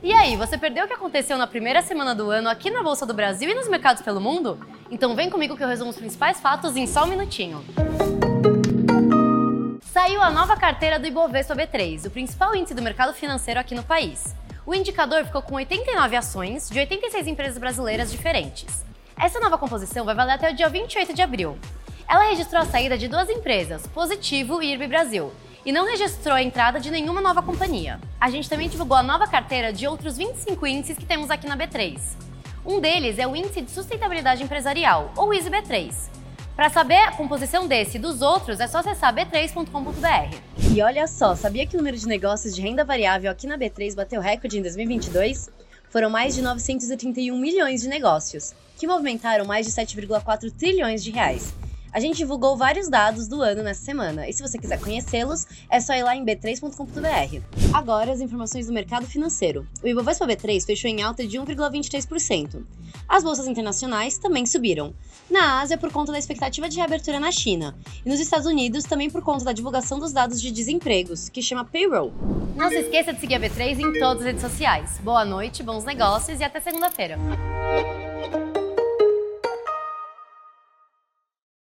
E aí, você perdeu o que aconteceu na primeira semana do ano aqui na Bolsa do Brasil e nos mercados pelo mundo? Então vem comigo que eu resumo os principais fatos em só um minutinho. Saiu a nova carteira do Ibovespa B3, o principal índice do mercado financeiro aqui no país. O indicador ficou com 89 ações de 86 empresas brasileiras diferentes. Essa nova composição vai valer até o dia 28 de abril. Ela registrou a saída de duas empresas, Positivo e IRB Brasil, e não registrou a entrada de nenhuma nova companhia. A gente também divulgou a nova carteira de outros 25 índices que temos aqui na B3. Um deles é o Índice de Sustentabilidade Empresarial, ou ISB3. Para saber a composição desse e dos outros, é só acessar b3.com.br. E olha só, sabia que o número de negócios de renda variável aqui na B3 bateu recorde em 2022? Foram mais de 931 milhões de negócios, que movimentaram mais de 7,4 trilhões de reais a gente divulgou vários dados do ano nessa semana, e se você quiser conhecê-los, é só ir lá em b3.com.br. Agora, as informações do mercado financeiro. O Ibovespa B3 fechou em alta de 1,23%. As bolsas internacionais também subiram. Na Ásia, por conta da expectativa de reabertura na China, e nos Estados Unidos também por conta da divulgação dos dados de desempregos, que chama Payroll. Não se esqueça de seguir a B3 em todas as redes sociais. Boa noite, bons negócios e até segunda-feira.